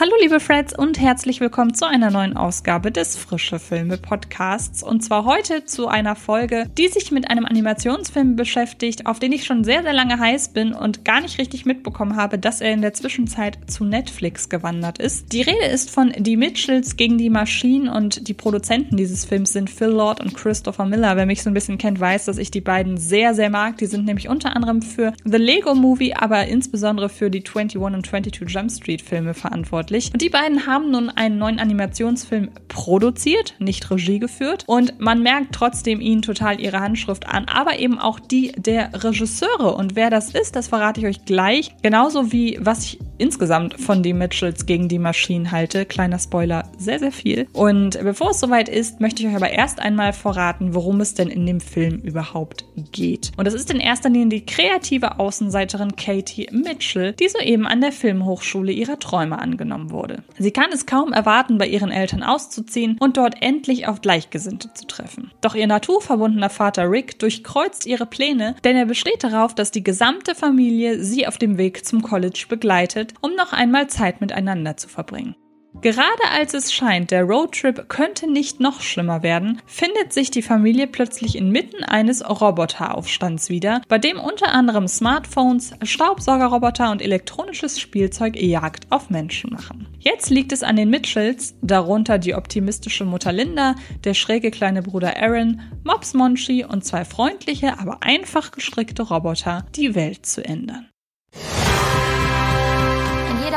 Hallo liebe Freds und herzlich willkommen zu einer neuen Ausgabe des Frische Filme Podcasts. Und zwar heute zu einer Folge, die sich mit einem Animationsfilm beschäftigt, auf den ich schon sehr, sehr lange heiß bin und gar nicht richtig mitbekommen habe, dass er in der Zwischenzeit zu Netflix gewandert ist. Die Rede ist von Die Mitchells gegen die Maschinen und die Produzenten dieses Films sind Phil Lord und Christopher Miller. Wer mich so ein bisschen kennt, weiß, dass ich die beiden sehr, sehr mag. Die sind nämlich unter anderem für The Lego Movie, aber insbesondere für die 21 und 22 Jump Street Filme verantwortlich verantwortlich. Und die beiden haben nun einen neuen Animationsfilm produziert, nicht Regie geführt. Und man merkt trotzdem ihnen total ihre Handschrift an, aber eben auch die der Regisseure. Und wer das ist, das verrate ich euch gleich. Genauso wie was ich insgesamt von die Mitchells gegen die Maschinen halte. Kleiner Spoiler, sehr, sehr viel. Und bevor es soweit ist, möchte ich euch aber erst einmal verraten, worum es denn in dem Film überhaupt geht. Und das ist in erster Linie die kreative Außenseiterin Katie Mitchell, die soeben an der Filmhochschule ihrer Träume angenommen genommen wurde. Sie kann es kaum erwarten, bei ihren Eltern auszuziehen und dort endlich auf Gleichgesinnte zu treffen. Doch ihr naturverbundener Vater Rick durchkreuzt ihre Pläne, denn er besteht darauf, dass die gesamte Familie sie auf dem Weg zum College begleitet, um noch einmal Zeit miteinander zu verbringen. Gerade als es scheint, der Roadtrip könnte nicht noch schlimmer werden, findet sich die Familie plötzlich inmitten eines Roboteraufstands wieder, bei dem unter anderem Smartphones, Staubsaugerroboter und elektronisches Spielzeug Jagd auf Menschen machen. Jetzt liegt es an den Mitchells, darunter die optimistische Mutter Linda, der schräge kleine Bruder Aaron, Mops Monchi und zwei freundliche, aber einfach gestrickte Roboter, die Welt zu ändern.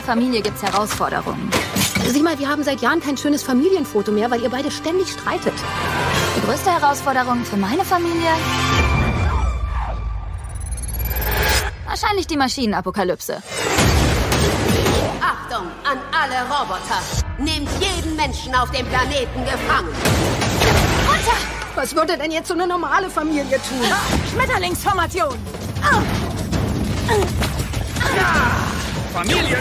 In jeder Familie gibt's Herausforderungen. Sieh mal, wir haben seit Jahren kein schönes Familienfoto mehr, weil ihr beide ständig streitet. Die größte Herausforderung für meine Familie? Wahrscheinlich die Maschinenapokalypse. Achtung an alle Roboter! Nehmt jeden Menschen auf dem Planeten gefangen! Runter! Was würde denn jetzt so eine normale Familie tun? Schmetterlingsformation! Ja! Familie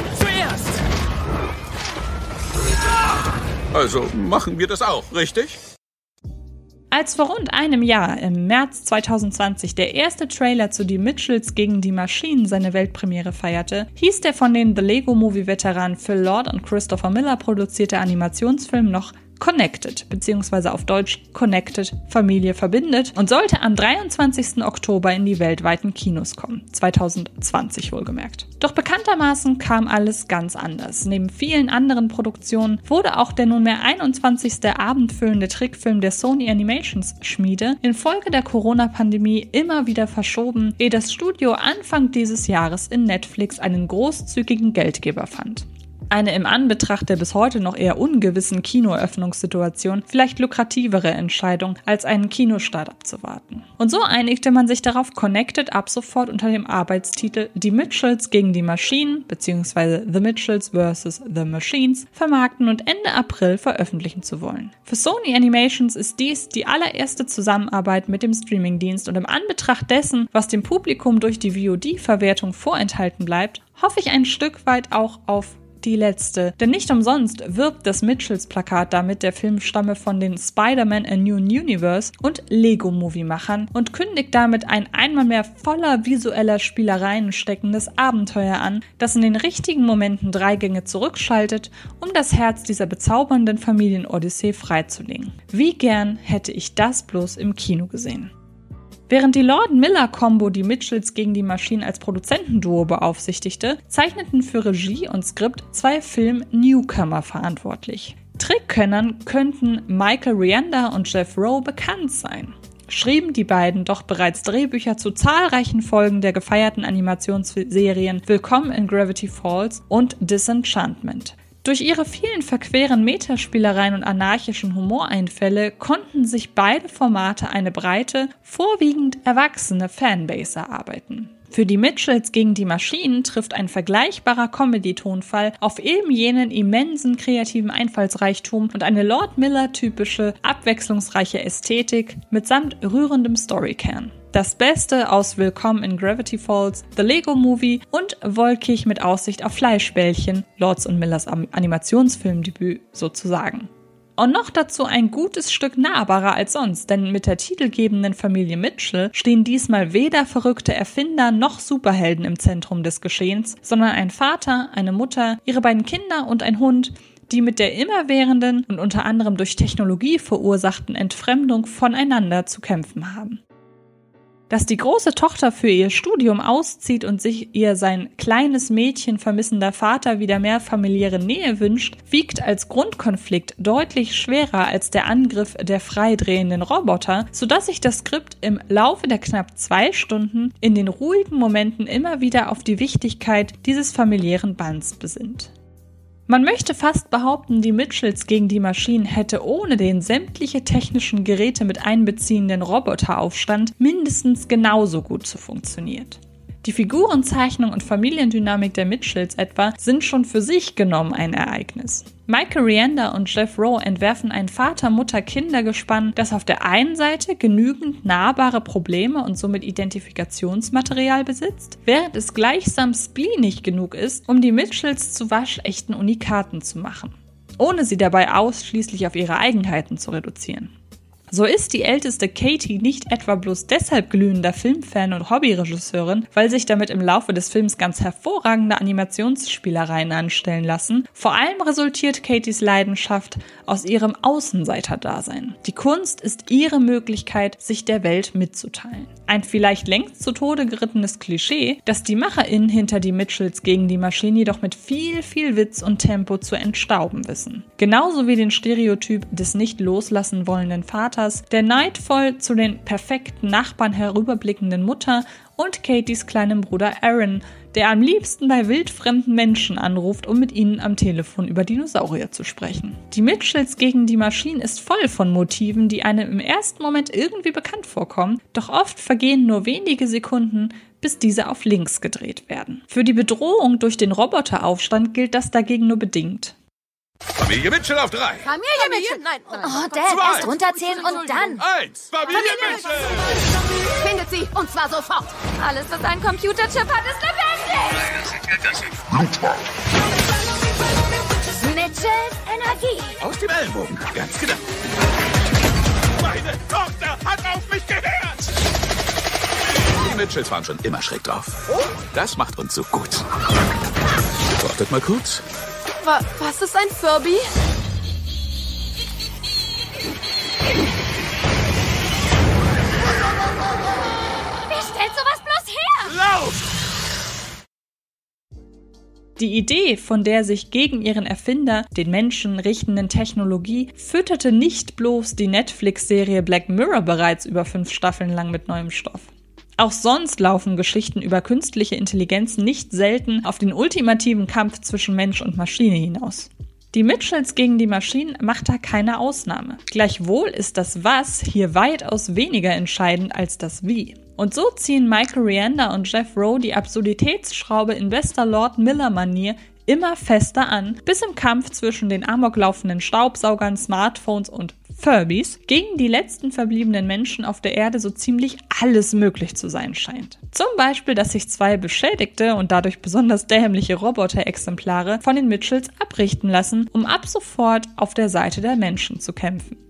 Also machen wir das auch, richtig? Als vor rund einem Jahr, im März 2020, der erste Trailer zu Die Mitchells gegen die Maschinen seine Weltpremiere feierte, hieß der von den The Lego Movie Veteranen Phil Lord und Christopher Miller produzierte Animationsfilm noch Connected, beziehungsweise auf Deutsch Connected, Familie verbindet und sollte am 23. Oktober in die weltweiten Kinos kommen. 2020 wohlgemerkt. Doch bekanntermaßen kam alles ganz anders. Neben vielen anderen Produktionen wurde auch der nunmehr 21. abendfüllende Trickfilm der Sony Animations Schmiede infolge der Corona-Pandemie immer wieder verschoben, ehe das Studio Anfang dieses Jahres in Netflix einen großzügigen Geldgeber fand eine im Anbetracht der bis heute noch eher ungewissen Kinoöffnungssituation vielleicht lukrativere Entscheidung, als einen Kinostart abzuwarten. Und so einigte man sich darauf, Connected ab sofort unter dem Arbeitstitel Die Mitchells gegen die Maschinen bzw. The Mitchells vs. The Machines vermarkten und Ende April veröffentlichen zu wollen. Für Sony Animations ist dies die allererste Zusammenarbeit mit dem Streamingdienst und im Anbetracht dessen, was dem Publikum durch die VOD-Verwertung vorenthalten bleibt, hoffe ich ein Stück weit auch auf die letzte. Denn nicht umsonst wirbt das Mitchells-Plakat damit, der Film stamme von den Spider-Man A New Universe und Lego-Movie-Machern und kündigt damit ein einmal mehr voller visueller Spielereien steckendes Abenteuer an, das in den richtigen Momenten drei Gänge zurückschaltet, um das Herz dieser bezaubernden Familien-Odyssee freizulegen. Wie gern hätte ich das bloß im Kino gesehen. Während die Lord-Miller-Kombo die Mitchells gegen die Maschinen als Produzentenduo beaufsichtigte, zeichneten für Regie und Skript zwei Film-Newcomer verantwortlich. Trickkönnern könnten Michael Rianda und Jeff Rowe bekannt sein schrieben die beiden doch bereits Drehbücher zu zahlreichen Folgen der gefeierten Animationsserien Willkommen in Gravity Falls und Disenchantment. Durch ihre vielen verqueren Metaspielereien und anarchischen Humoreinfälle konnten sich beide Formate eine breite, vorwiegend erwachsene Fanbase erarbeiten. Für die Mitchells gegen die Maschinen trifft ein vergleichbarer Comedy-Tonfall auf eben jenen immensen kreativen Einfallsreichtum und eine Lord Miller-typische, abwechslungsreiche Ästhetik mitsamt rührendem Storykern. Das Beste aus Willkommen in Gravity Falls, The Lego Movie und Wolkig mit Aussicht auf Fleischbällchen, Lords und Millers Animationsfilmdebüt sozusagen. und noch dazu ein gutes Stück nahbarer als sonst, denn mit der titelgebenden Familie Mitchell stehen diesmal weder verrückte Erfinder noch Superhelden im Zentrum des Geschehens, sondern ein Vater, eine Mutter, ihre beiden Kinder und ein Hund, die mit der immerwährenden und unter anderem durch Technologie verursachten Entfremdung voneinander zu kämpfen haben. Dass die große Tochter für ihr Studium auszieht und sich ihr sein kleines Mädchen vermissender Vater wieder mehr familiäre Nähe wünscht, wiegt als Grundkonflikt deutlich schwerer als der Angriff der freidrehenden Roboter, sodass sich das Skript im Laufe der knapp zwei Stunden in den ruhigen Momenten immer wieder auf die Wichtigkeit dieses familiären Bands besinnt. Man möchte fast behaupten, die Mitchells gegen die Maschinen hätte ohne den sämtliche technischen Geräte mit einbeziehenden Roboteraufstand mindestens genauso gut zu funktioniert. Die Figurenzeichnung und Familiendynamik der Mitchells etwa sind schon für sich genommen ein Ereignis. Michael Rianda und Jeff Rowe entwerfen ein Vater-Mutter-Kinder-Gespann, das auf der einen Seite genügend nahbare Probleme und somit Identifikationsmaterial besitzt, während es gleichsam spleenig genug ist, um die Mitchells zu waschechten Unikaten zu machen, ohne sie dabei ausschließlich auf ihre Eigenheiten zu reduzieren. So ist die älteste Katie nicht etwa bloß deshalb glühender Filmfan und Hobbyregisseurin, weil sich damit im Laufe des Films ganz hervorragende Animationsspielereien anstellen lassen. Vor allem resultiert Katies Leidenschaft aus ihrem Außenseiterdasein. Die Kunst ist ihre Möglichkeit, sich der Welt mitzuteilen. Ein vielleicht längst zu Tode gerittenes Klischee, das die MacherInnen hinter die Mitchells gegen die Maschine jedoch mit viel, viel Witz und Tempo zu entstauben wissen. Genauso wie den Stereotyp des nicht loslassen wollenden Vaters Vaters, der neidvoll zu den perfekten Nachbarn herüberblickenden Mutter und Katies kleinem Bruder Aaron, der am liebsten bei wildfremden Menschen anruft, um mit ihnen am Telefon über Dinosaurier zu sprechen. Die Mitchells gegen die Maschinen ist voll von Motiven, die einem im ersten Moment irgendwie bekannt vorkommen, doch oft vergehen nur wenige Sekunden, bis diese auf links gedreht werden. Für die Bedrohung durch den Roboteraufstand gilt das dagegen nur bedingt. Familie Mitchell auf drei. Familie, Mitchell? Nein, nein. Oh, Dad, Zwei. erst runterzählen und dann. Eins. Familie, Mitchell. Findet sie, und zwar sofort. Alles, was ein Computerchip hat, ist lebendig. Mitchells Energie. Aus dem Ellenbogen. Ganz genau. Meine Tochter hat auf mich gehört. Die Mitchells waren schon immer schräg drauf. Das macht uns so gut. Wartet mal kurz. Wa was ist ein Furby? Wer stellt sowas bloß her? Lauf! Die Idee, von der sich gegen ihren Erfinder, den Menschen richtenden Technologie, fütterte nicht bloß die Netflix-Serie Black Mirror bereits über fünf Staffeln lang mit neuem Stoff. Auch sonst laufen Geschichten über künstliche Intelligenz nicht selten auf den ultimativen Kampf zwischen Mensch und Maschine hinaus. Die Mitchells gegen die Maschinen macht da keine Ausnahme. Gleichwohl ist das Was hier weitaus weniger entscheidend als das Wie. Und so ziehen Michael Rianda und Jeff Rowe die Absurditätsschraube in bester Lord Miller-Manier immer fester an, bis im Kampf zwischen den amoklaufenden Staubsaugern, Smartphones und Furbies gegen die letzten verbliebenen Menschen auf der Erde so ziemlich alles möglich zu sein scheint. Zum Beispiel, dass sich zwei beschädigte und dadurch besonders dämliche Roboter-Exemplare von den Mitchells abrichten lassen, um ab sofort auf der Seite der Menschen zu kämpfen.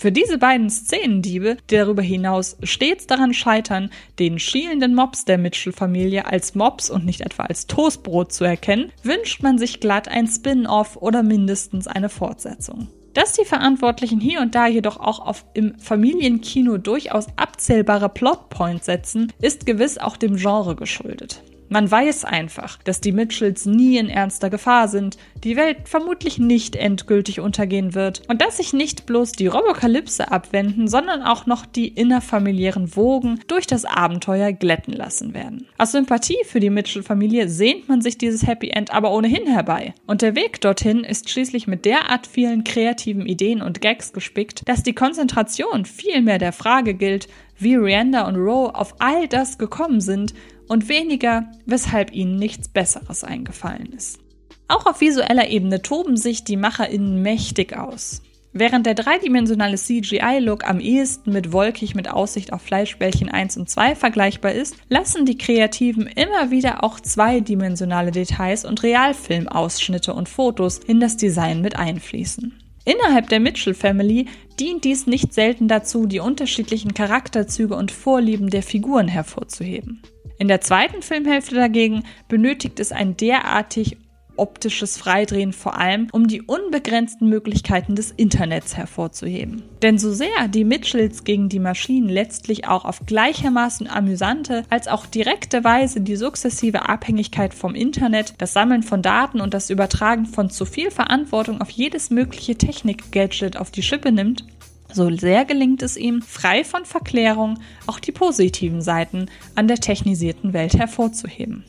Für diese beiden Szenendiebe, die darüber hinaus stets daran scheitern, den schielenden Mops der Mitchell-Familie als Mops und nicht etwa als Toastbrot zu erkennen, wünscht man sich glatt ein Spin-off oder mindestens eine Fortsetzung. Dass die Verantwortlichen hier und da jedoch auch auf im Familienkino durchaus abzählbare Plotpoints setzen, ist gewiss auch dem Genre geschuldet. Man weiß einfach, dass die Mitchells nie in ernster Gefahr sind, die Welt vermutlich nicht endgültig untergehen wird und dass sich nicht bloß die Robokalypse abwenden, sondern auch noch die innerfamiliären Wogen durch das Abenteuer glätten lassen werden. Aus Sympathie für die Mitchell-Familie sehnt man sich dieses Happy End aber ohnehin herbei. Und der Weg dorthin ist schließlich mit derart vielen kreativen Ideen und Gags gespickt, dass die Konzentration vielmehr der Frage gilt, wie Rianda und Roe auf all das gekommen sind und weniger, weshalb ihnen nichts Besseres eingefallen ist. Auch auf visueller Ebene toben sich die MacherInnen mächtig aus. Während der dreidimensionale CGI-Look am ehesten mit wolkig mit Aussicht auf Fleischbällchen 1 und 2 vergleichbar ist, lassen die Kreativen immer wieder auch zweidimensionale Details und Realfilmausschnitte und Fotos in das Design mit einfließen. Innerhalb der Mitchell Family dient dies nicht selten dazu, die unterschiedlichen Charakterzüge und Vorlieben der Figuren hervorzuheben. In der zweiten Filmhälfte dagegen benötigt es ein derartig optisches Freidrehen vor allem, um die unbegrenzten Möglichkeiten des Internets hervorzuheben. Denn so sehr die Mitchells gegen die Maschinen letztlich auch auf gleichermaßen amüsante als auch direkte Weise die sukzessive Abhängigkeit vom Internet, das Sammeln von Daten und das Übertragen von zu viel Verantwortung auf jedes mögliche Technik-Gadget auf die Schippe nimmt, so sehr gelingt es ihm, frei von Verklärung auch die positiven Seiten an der technisierten Welt hervorzuheben.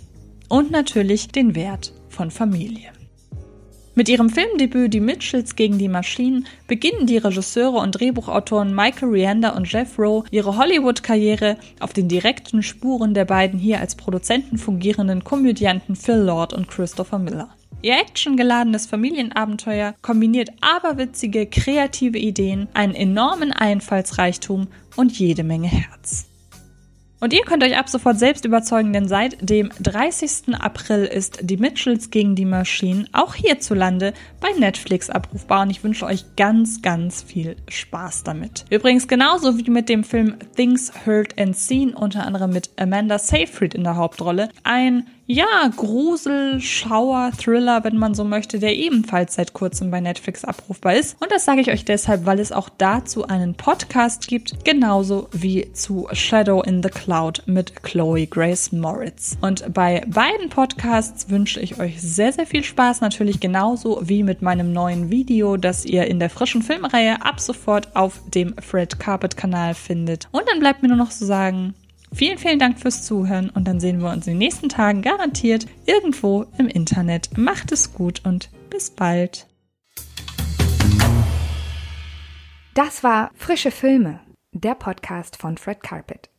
Und natürlich den Wert von Familie. Mit ihrem Filmdebüt Die Mitchells gegen die Maschinen beginnen die Regisseure und Drehbuchautoren Michael Rianda und Jeff Rowe ihre Hollywood-Karriere auf den direkten Spuren der beiden hier als Produzenten fungierenden Komödianten Phil Lord und Christopher Miller. Ihr actiongeladenes Familienabenteuer kombiniert aberwitzige, kreative Ideen, einen enormen Einfallsreichtum und jede Menge Herz. Und ihr könnt euch ab sofort selbst überzeugen, denn seit dem 30. April ist die Mitchells gegen die Maschinen auch hierzulande bei Netflix abrufbar und ich wünsche euch ganz, ganz viel Spaß damit. Übrigens genauso wie mit dem Film Things Heard and Seen, unter anderem mit Amanda Seyfried in der Hauptrolle, ein ja, Grusel, Schauer, Thriller, wenn man so möchte, der ebenfalls seit kurzem bei Netflix abrufbar ist. Und das sage ich euch deshalb, weil es auch dazu einen Podcast gibt, genauso wie zu Shadow in the Cloud mit Chloe Grace Moritz. Und bei beiden Podcasts wünsche ich euch sehr, sehr viel Spaß, natürlich genauso wie mit meinem neuen Video, das ihr in der frischen Filmreihe ab sofort auf dem Fred Carpet Kanal findet. Und dann bleibt mir nur noch zu sagen, Vielen, vielen Dank fürs Zuhören und dann sehen wir uns in den nächsten Tagen garantiert irgendwo im Internet. Macht es gut und bis bald. Das war Frische Filme, der Podcast von Fred Carpet.